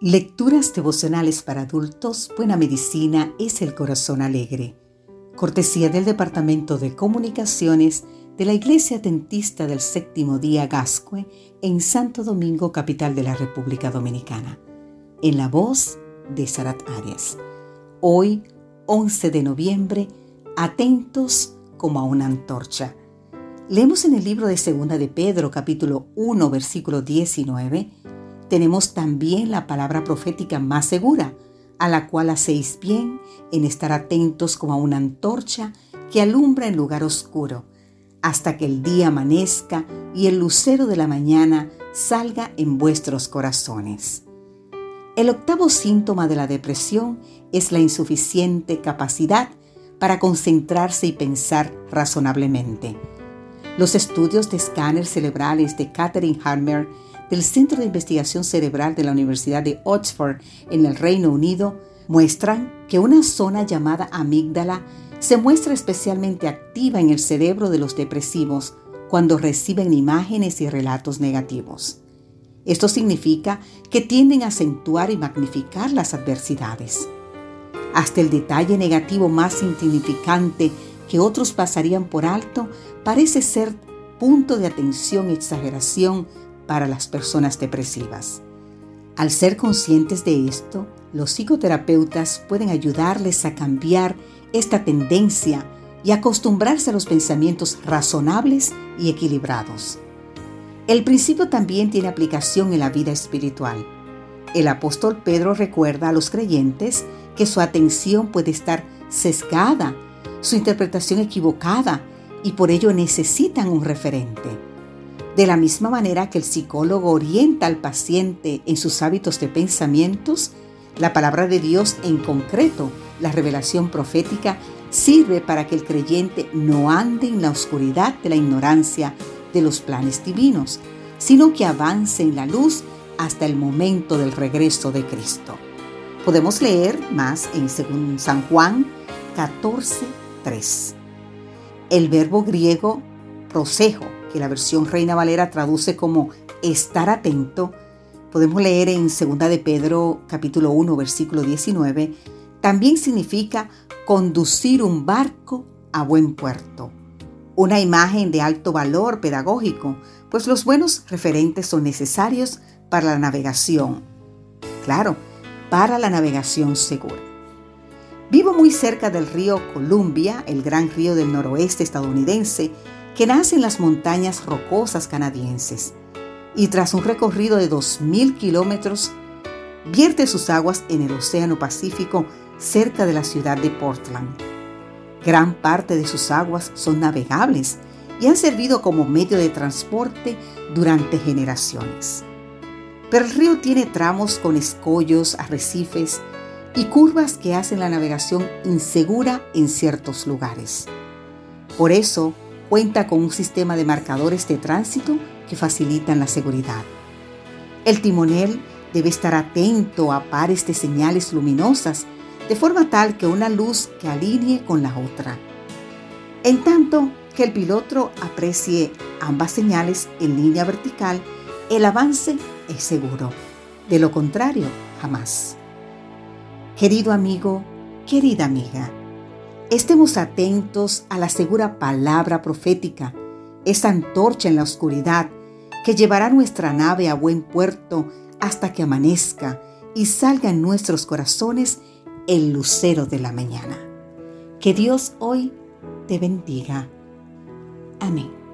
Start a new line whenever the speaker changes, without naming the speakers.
Lecturas devocionales para adultos, Buena Medicina es el Corazón Alegre. Cortesía del Departamento de Comunicaciones de la Iglesia Dentista del Séptimo Día Gascue en Santo Domingo, capital de la República Dominicana. En la voz de Sarat Arias. Hoy, 11 de noviembre, atentos como a una antorcha. Leemos en el libro de Segunda de Pedro, capítulo 1, versículo 19, tenemos también la palabra profética más segura, a la cual hacéis bien en estar atentos como a una antorcha que alumbra en lugar oscuro, hasta que el día amanezca y el lucero de la mañana salga en vuestros corazones. El octavo síntoma de la depresión es la insuficiente capacidad para concentrarse y pensar razonablemente. Los estudios de escáner cerebrales de Catherine Harmer del Centro de Investigación Cerebral de la Universidad de Oxford en el Reino Unido muestran que una zona llamada amígdala se muestra especialmente activa en el cerebro de los depresivos cuando reciben imágenes y relatos negativos. Esto significa que tienden a acentuar y magnificar las adversidades. Hasta el detalle negativo más insignificante que otros pasarían por alto parece ser punto de atención y exageración para las personas depresivas. Al ser conscientes de esto, los psicoterapeutas pueden ayudarles a cambiar esta tendencia y acostumbrarse a los pensamientos razonables y equilibrados. El principio también tiene aplicación en la vida espiritual. El apóstol Pedro recuerda a los creyentes que su atención puede estar sesgada, su interpretación equivocada y por ello necesitan un referente. De la misma manera que el psicólogo orienta al paciente en sus hábitos de pensamientos, la palabra de Dios en concreto, la revelación profética, sirve para que el creyente no ande en la oscuridad de la ignorancia de los planes divinos, sino que avance en la luz hasta el momento del regreso de Cristo. Podemos leer más en San Juan 14:3. El verbo griego prosejo que la versión Reina Valera traduce como estar atento, podemos leer en 2 de Pedro capítulo 1 versículo 19, también significa conducir un barco a buen puerto. Una imagen de alto valor pedagógico, pues los buenos referentes son necesarios para la navegación. Claro, para la navegación segura. Vivo muy cerca del río Columbia, el gran río del noroeste estadounidense, que nace en las montañas rocosas canadienses y tras un recorrido de 2.000 kilómetros, vierte sus aguas en el Océano Pacífico cerca de la ciudad de Portland. Gran parte de sus aguas son navegables y han servido como medio de transporte durante generaciones. Pero el río tiene tramos con escollos, arrecifes y curvas que hacen la navegación insegura en ciertos lugares. Por eso, cuenta con un sistema de marcadores de tránsito que facilitan la seguridad. El timonel debe estar atento a pares de señales luminosas de forma tal que una luz que alinee con la otra. En tanto que el piloto aprecie ambas señales en línea vertical, el avance es seguro. De lo contrario, jamás. Querido amigo, querida amiga, Estemos atentos a la segura palabra profética, esa antorcha en la oscuridad que llevará nuestra nave a buen puerto hasta que amanezca y salga en nuestros corazones el lucero de la mañana. Que Dios hoy te bendiga. Amén.